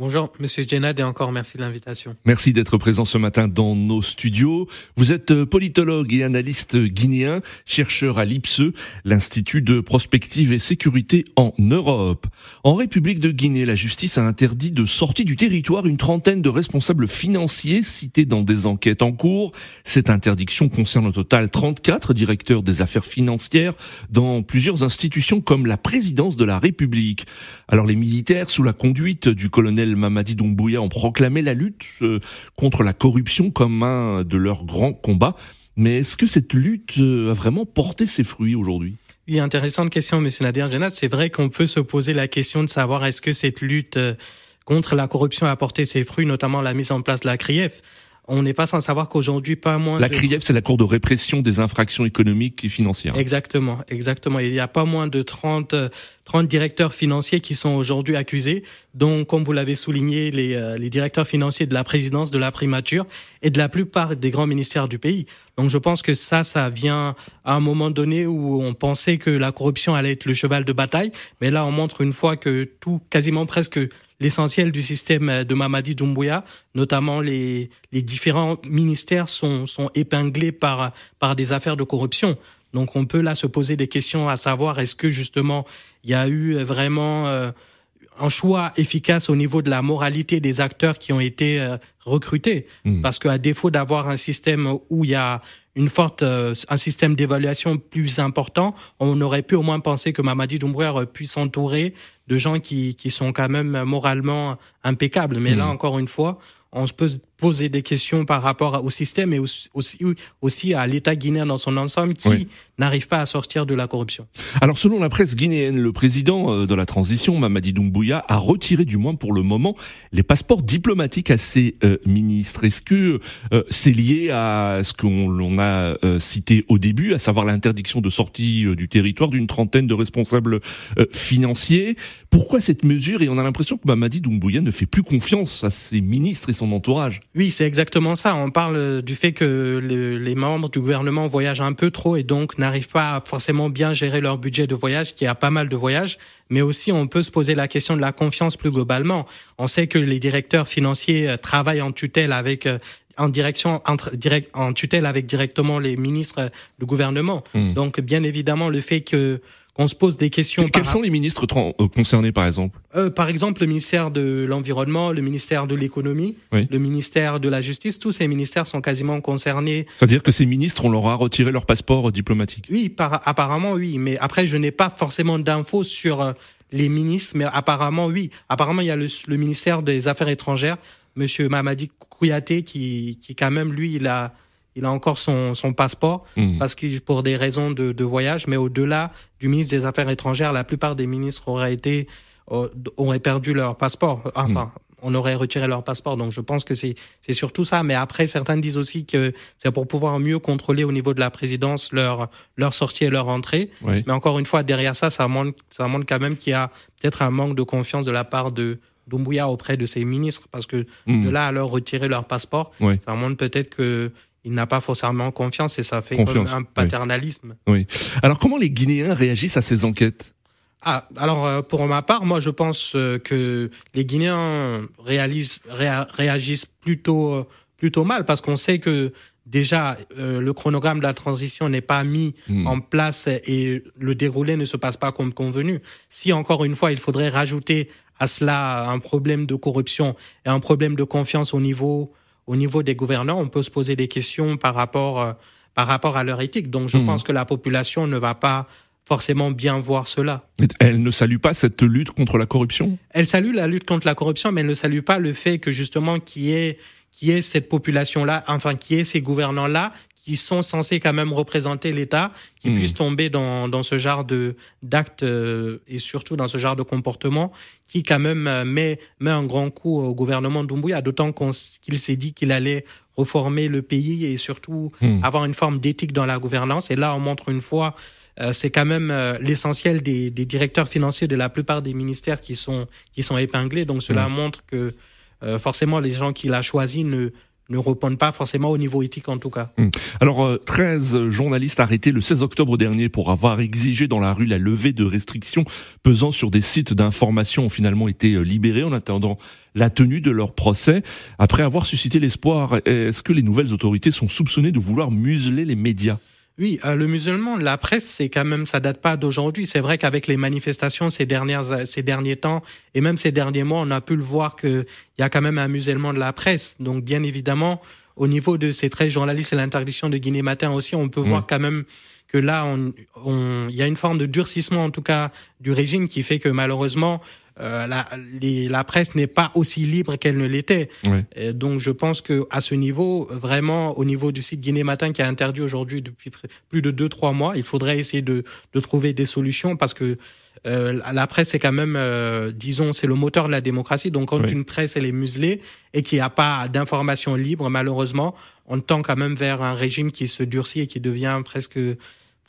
Bonjour, Monsieur Djenad, et encore merci de l'invitation. Merci d'être présent ce matin dans nos studios. Vous êtes euh, politologue et analyste guinéen, chercheur à l'IPSE, l'Institut de prospective et sécurité en Europe. En République de Guinée, la justice a interdit de sortie du territoire une trentaine de responsables financiers cités dans des enquêtes en cours. Cette interdiction concerne au total 34 directeurs des affaires financières dans plusieurs institutions comme la présidence de la République. Alors les militaires, sous la conduite du colonel Mamadi Doumbouya ont proclamé la lutte euh, contre la corruption comme un de leurs grands combats. Mais est-ce que cette lutte euh, a vraiment porté ses fruits aujourd'hui? Oui, intéressante question, Monsieur Nadir Janat. C'est vrai qu'on peut se poser la question de savoir est-ce que cette lutte euh, contre la corruption a porté ses fruits, notamment la mise en place de la CRIEF on n'est pas sans savoir qu'aujourd'hui, pas moins la CRIEF, c'est la Cour de répression des infractions économiques et financières. Exactement, exactement. Il y a pas moins de 30, 30 directeurs financiers qui sont aujourd'hui accusés, dont, comme vous l'avez souligné, les, euh, les directeurs financiers de la présidence, de la primature et de la plupart des grands ministères du pays. Donc je pense que ça, ça vient à un moment donné où on pensait que la corruption allait être le cheval de bataille, mais là on montre une fois que tout, quasiment presque l'essentiel du système de Mamadi Doumbouya, notamment les, les différents ministères sont, sont épinglés par, par des affaires de corruption. Donc on peut là se poser des questions à savoir est-ce que justement il y a eu vraiment euh, un choix efficace au niveau de la moralité des acteurs qui ont été euh, recrutés? Hmm. parce qu'à défaut d'avoir un système où il y a une forte euh, un système d'évaluation plus important, on aurait pu au moins penser que Mamadi Doumbouya pu s'entourer de gens qui, qui sont quand même moralement impeccables. Mais là, hmm. encore une fois, on se peut poser des questions par rapport au système et aussi, aussi à l'État guinéen dans son ensemble qui n'arrive pas à sortir de la corruption. Alors selon la presse guinéenne, le président euh, de la transition, Mamadi Doumbouya, a retiré du moins pour le moment les passeports diplomatiques à ses euh, ministres. Est-ce que euh, c'est lié à ce qu'on a cité au début, à savoir l'interdiction de sortie du territoire d'une trentaine de responsables financiers? Pourquoi cette mesure? Et on a l'impression que Mamadi Doumbouya ne fait plus confiance à ses ministres et son entourage. Oui, c'est exactement ça. On parle du fait que les membres du gouvernement voyagent un peu trop et donc n'arrivent pas à forcément bien gérer leur budget de voyage, qui a pas mal de voyages. Mais aussi, on peut se poser la question de la confiance plus globalement. On sait que les directeurs financiers euh, travaillent en tutelle avec euh, en direction direct, en tutelle avec directement les ministres du gouvernement. Hmm. Donc bien évidemment le fait que on se pose des questions. Quels sont les ministres euh, concernés, par exemple euh, Par exemple, le ministère de l'Environnement, le ministère de l'Économie, le ministère de la Justice, tous ces ministères sont quasiment concernés. C'est-à-dire que ces ministres, on leur a retiré leur passeport diplomatique Oui, par, apparemment, oui. Mais après, je n'ai pas forcément d'infos sur euh, les ministres, mais apparemment, oui. Apparemment, il y a le, ministère des Affaires étrangères, Monsieur Mamadi Kouyaté, qui, qui quand même, lui, il a il a encore son, son passeport mmh. parce que pour des raisons de, de voyage, mais au-delà du ministre des Affaires étrangères, la plupart des ministres auraient été auraient perdu leur passeport. Enfin, mmh. on aurait retiré leur passeport. Donc, je pense que c'est c'est surtout ça. Mais après, certains disent aussi que c'est pour pouvoir mieux contrôler au niveau de la présidence leur leur sortie et leur entrée. Mais encore une fois, derrière ça, ça montre ça montre quand même qu'il y a peut-être un manque de confiance de la part de Doumbouya auprès de ses ministres, parce que mmh. de là à leur retirer leur passeport, ça montre peut-être que il n'a pas forcément confiance et ça fait un paternalisme. Oui. Alors comment les Guinéens réagissent à ces enquêtes? Ah, alors euh, pour ma part, moi je pense euh, que les Guinéens réalisent, réagissent plutôt euh, plutôt mal parce qu'on sait que déjà le chronogramme de la transition n'est pas mis hmm. en place et le déroulé ne se passe pas comme convenu. Si encore une fois il faudrait rajouter à cela un problème de corruption et un problème de confiance au niveau au niveau des gouvernants, on peut se poser des questions par rapport, euh, par rapport à leur éthique. Donc je hmm. pense que la population ne va pas forcément bien voir cela. Elle ne salue pas cette lutte contre la corruption? Elle salue la lutte contre la corruption, mais elle ne salue pas le fait que justement qu'il y ait, qui est cette population-là, enfin qui est ces gouvernants-là qui sont censés quand même représenter l'État, qui hmm. puissent tomber dans, dans ce genre de d'actes euh, et surtout dans ce genre de comportement qui quand même euh, met, met un grand coup au gouvernement Doumbouya, d'autant qu'il s'est dit qu'il allait reformer le pays et surtout hmm. avoir une forme d'éthique dans la gouvernance. Et là, on montre une fois c'est quand même l'essentiel des, des, directeurs financiers de la plupart des ministères qui sont qui sont épinglés. Donc cela montre que forcément les gens qu'il a choisis ne ne répondent pas forcément au niveau éthique en tout cas. Hmm. Alors, 13 euh, journalistes arrêtés le 16 octobre dernier pour avoir exigé dans la rue la levée de restrictions pesant sur des sites d'information ont finalement été euh, libérés en attendant la tenue de leur procès. Après avoir suscité l'espoir, est-ce que les nouvelles autorités sont soupçonnées de vouloir museler les médias? Oui, euh, le musulman, la presse, c'est quand même, ça date pas d'aujourd'hui. C'est vrai qu'avec les manifestations ces dernières, ces derniers temps et même ces derniers mois, on a pu le voir qu'il y a quand même un musulman de la presse. Donc, bien évidemment, au niveau de ces 13 journalistes et l'interdiction de Guinée Matin aussi, on peut voir quand même que là, il on, y a une forme de durcissement, en tout cas, du régime qui fait que malheureusement, euh, la, la, presse n'est pas aussi libre qu'elle ne l'était. Donc je pense que à ce niveau, vraiment au niveau du site Guinée Matin qui est interdit aujourd'hui depuis plus de deux trois mois, il faudrait essayer de, de trouver des solutions parce que euh, la presse c'est quand même, euh, disons, c'est le moteur de la démocratie. Donc quand une presse elle est muselée et qu'il n'y a pas d'information libre, malheureusement, on tend quand même vers un régime qui se durcit et qui devient presque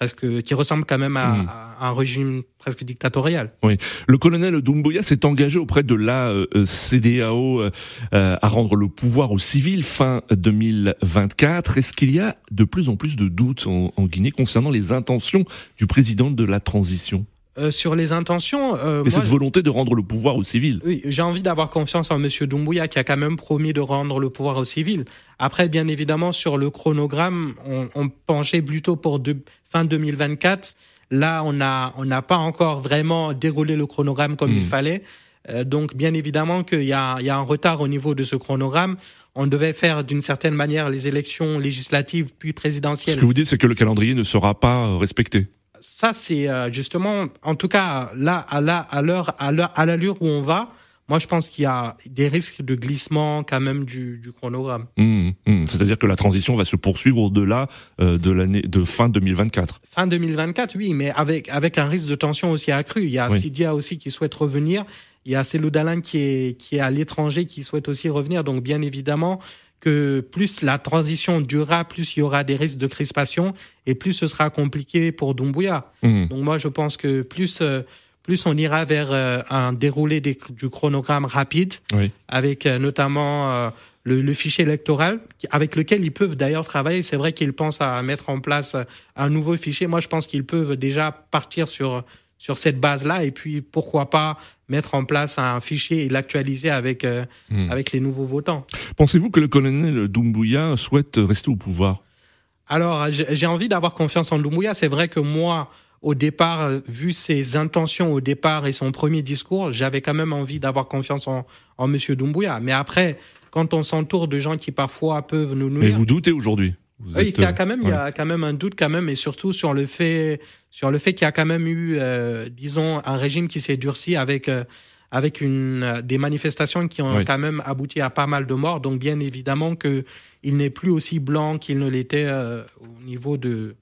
presque qui ressemble quand même à, hmm. un régime presque dictatorial. Oui, le colonel Doumbouya s'est engagé auprès de la euh, euh, CDAO euh, à rendre le pouvoir aux civils fin 2024. Est-ce qu'il y a de plus en plus de doutes en Guinée concernant les intentions du président de la transition? Euh, sur les intentions. Euh, Mais cette volonté de rendre le pouvoir aux civils. Oui, j'ai envie d'avoir confiance en Monsieur Doumbouya qui a quand même promis de rendre le pouvoir aux civils. Après, bien évidemment, sur le chronogramme, on, on penchait plutôt pour de, fin 2024. Là, on n'a on n'a pas encore vraiment déroulé le chronogramme comme il hmm. fallait. Euh, donc, bien évidemment qu'il y a, il y a un retard au niveau de ce chronogramme. On devait faire d'une certaine manière les élections législatives puis présidentielles. Ce que vous dites, c'est que le calendrier ne sera pas respecté ça, c'est euh, justement, en tout cas, là, à la, à l'heure, à l'allure où on va, moi, je pense qu'il y a des risques de glissement quand même du, du chronogramme. Mmh, mmh. C'est-à-dire que la transition va se poursuivre au-delà euh, de l'année de fin 2024. Fin 2024, oui, mais avec avec un risque de tension aussi accru. Il y a Sidia aussi qui souhaite revenir. Il y a Célou Dalin qui est qui est à l'étranger qui souhaite aussi revenir. Donc, bien évidemment, que plus la transition durera, plus il y aura des risques de crispation et plus ce sera compliqué pour Doumbouya. Mmh. Donc moi, je pense que plus euh, plus on ira vers euh, un déroulé du chronogramme rapide, avec euh, notamment le, le, fichier électoral, avec lequel ils peuvent d'ailleurs travailler. C'est vrai qu'ils pensent à mettre en place un nouveau fichier. Moi, je pense qu'ils peuvent déjà partir sur sur cette base-là et puis pourquoi pas mettre en place un fichier et l'actualiser avec euh, hmm. avec les nouveaux votants. Pensez-vous que le colonel Doumbouya souhaite rester au pouvoir? Alors j'ai envie d'avoir confiance en Doumbouya. C'est vrai que moi au départ, vu ses intentions au départ et son premier discours, j'avais quand même envie d'avoir confiance en, en Monsieur Doumbouya. Mais après, quand on s'entoure de gens qui parfois peuvent nous nuire. Mais vous doutez aujourd'hui? Oui, il y a quand même, il y a quand même un doute quand même, et surtout sur le fait, sur le fait qu'il y a quand même eu, euh, disons, un régime qui s'est durci avec euh, avec une euh, des manifestations qui ont quand même abouti à pas mal de morts. Donc bien évidemment que il n'est plus aussi blanc qu'il ne l'était au niveau de.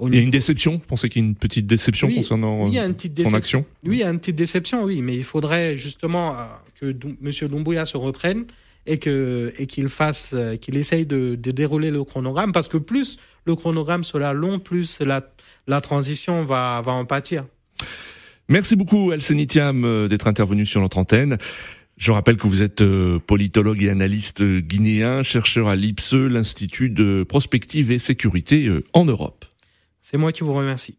il y a une déception? Vous pensez qu'il y a une petite déception concernant oui, une petite son action? Oui, il y a une petite déception, oui, mais il faudrait justement que M. Doumbouya se reprenne et que et qu'il fasse euh, qu'il essaye de, de, dérouler le chronogramme parce que plus le chronogramme sera long plus la la transition va va en pâtir. Merci beaucoup Alcenitiam euh, d'être intervenu sur notre antenne. Je rappelle que vous êtes euh, politologue et analyste guinéen, chercheur à l'IPSE, l'Institut de prospective et sécurité en Europe. C'est moi qui vous remercie.